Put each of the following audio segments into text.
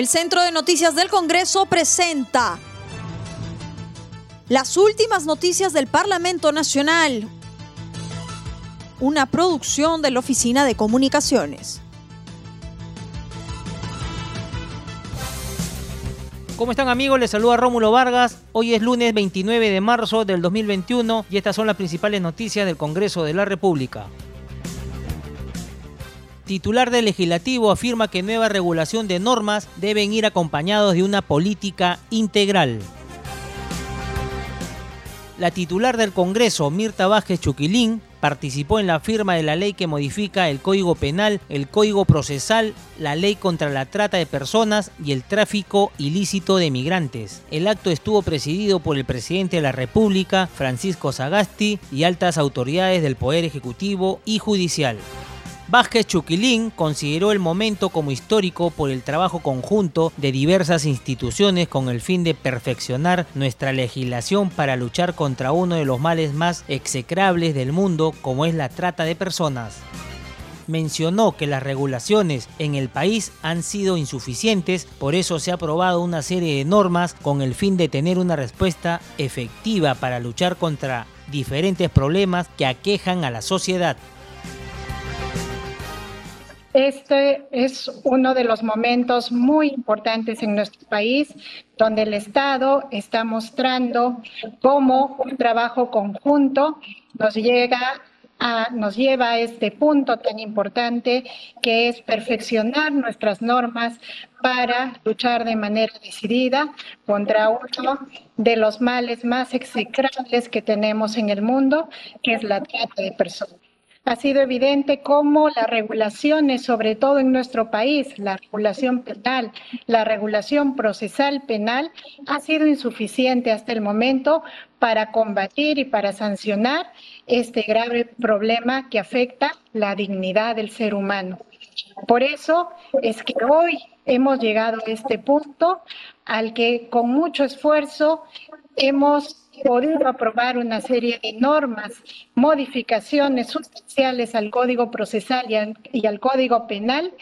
El Centro de Noticias del Congreso presenta las últimas noticias del Parlamento Nacional, una producción de la Oficina de Comunicaciones. ¿Cómo están amigos? Les saluda Rómulo Vargas. Hoy es lunes 29 de marzo del 2021 y estas son las principales noticias del Congreso de la República. Titular del legislativo afirma que nueva regulación de normas deben ir acompañados de una política integral. La titular del Congreso, Mirta Vázquez Chuquilín, participó en la firma de la ley que modifica el Código Penal, el Código Procesal, la ley contra la trata de personas y el tráfico ilícito de migrantes. El acto estuvo presidido por el presidente de la República, Francisco Sagasti, y altas autoridades del Poder Ejecutivo y Judicial. Vázquez Chuquilín consideró el momento como histórico por el trabajo conjunto de diversas instituciones con el fin de perfeccionar nuestra legislación para luchar contra uno de los males más execrables del mundo como es la trata de personas mencionó que las regulaciones en el país han sido insuficientes, por eso se ha aprobado una serie de normas con el fin de tener una respuesta efectiva para luchar contra diferentes problemas que aquejan a la sociedad. Este es uno de los momentos muy importantes en nuestro país, donde el Estado está mostrando cómo un trabajo conjunto nos llega nos lleva a este punto tan importante que es perfeccionar nuestras normas para luchar de manera decidida contra uno de los males más execrables que tenemos en el mundo, que es la trata de personas ha sido evidente cómo las regulaciones, sobre todo en nuestro país, la regulación penal, la regulación procesal penal, ha sido insuficiente hasta el momento para combatir y para sancionar este grave problema que afecta la dignidad del ser humano. Por eso es que hoy hemos llegado a este punto al que con mucho esfuerzo hemos podido aprobar una serie de normas, modificaciones sustanciales al Código Procesal y al, Código Penal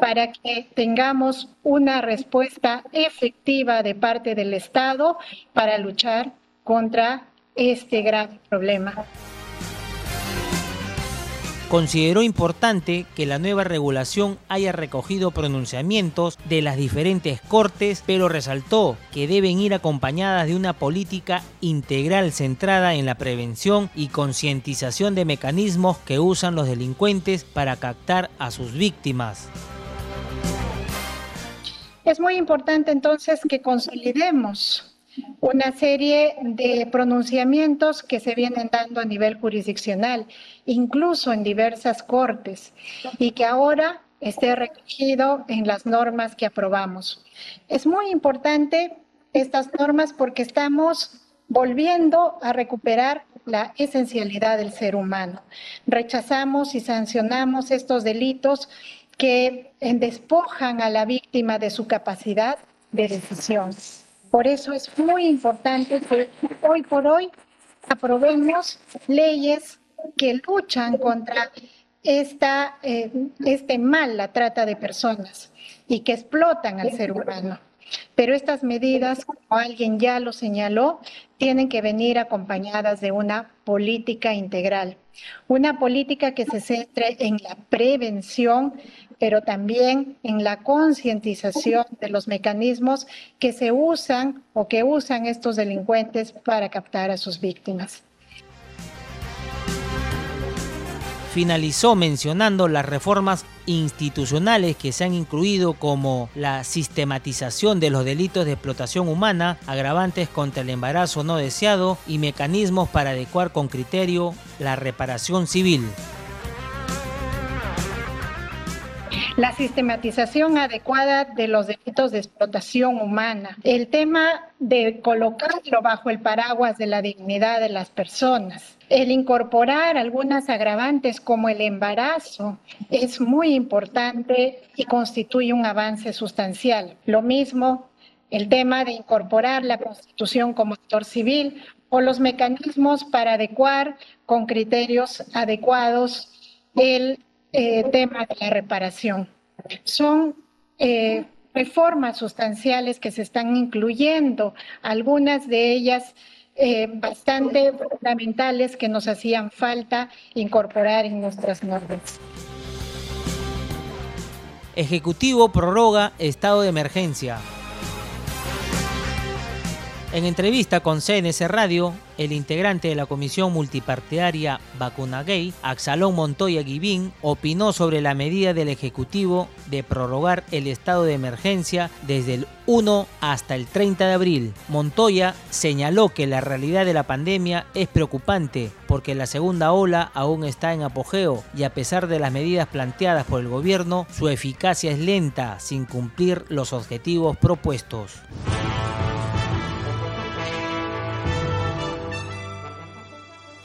para que tengamos una respuesta efectiva de parte del Estado para luchar contra este grave problema. Consideró importante que la nueva regulación haya recogido pronunciamientos de las diferentes cortes, pero resaltó que deben ir acompañadas de una política integral centrada en la prevención y concientización de mecanismos que usan los delincuentes para captar a sus víctimas. Es muy importante entonces que consolidemos una serie de pronunciamientos que se vienen dando a nivel jurisdiccional, incluso en diversas cortes, y que ahora esté recogido en las normas que aprobamos. Es muy importante estas normas porque estamos volviendo a recuperar la esencialidad del ser humano. Rechazamos y sancionamos estos delitos que despojan a la víctima de su capacidad de decisión. Por eso es muy importante que hoy por hoy aprobemos leyes que luchan contra esta, eh, este mal, la trata de personas, y que explotan al ser humano. Pero estas medidas, como alguien ya lo señaló, tienen que venir acompañadas de una política integral, una política que se centre en la prevención pero también en la concientización de los mecanismos que se usan o que usan estos delincuentes para captar a sus víctimas. Finalizó mencionando las reformas institucionales que se han incluido como la sistematización de los delitos de explotación humana, agravantes contra el embarazo no deseado y mecanismos para adecuar con criterio la reparación civil. La sistematización adecuada de los delitos de explotación humana, el tema de colocarlo bajo el paraguas de la dignidad de las personas. El incorporar algunas agravantes como el embarazo es muy importante y constituye un avance sustancial. Lo mismo el tema de incorporar la Constitución como actor civil o los mecanismos para adecuar con criterios adecuados el eh, tema de la reparación. Son eh, reformas sustanciales que se están incluyendo, algunas de ellas eh, bastante fundamentales que nos hacían falta incorporar en nuestras normas. Ejecutivo prorroga estado de emergencia. En entrevista con CNS Radio, el integrante de la Comisión Multipartidaria Vacuna Gay, Axalón Montoya Guivín, opinó sobre la medida del Ejecutivo de prorrogar el estado de emergencia desde el 1 hasta el 30 de abril. Montoya señaló que la realidad de la pandemia es preocupante porque la segunda ola aún está en apogeo y a pesar de las medidas planteadas por el gobierno, su eficacia es lenta sin cumplir los objetivos propuestos.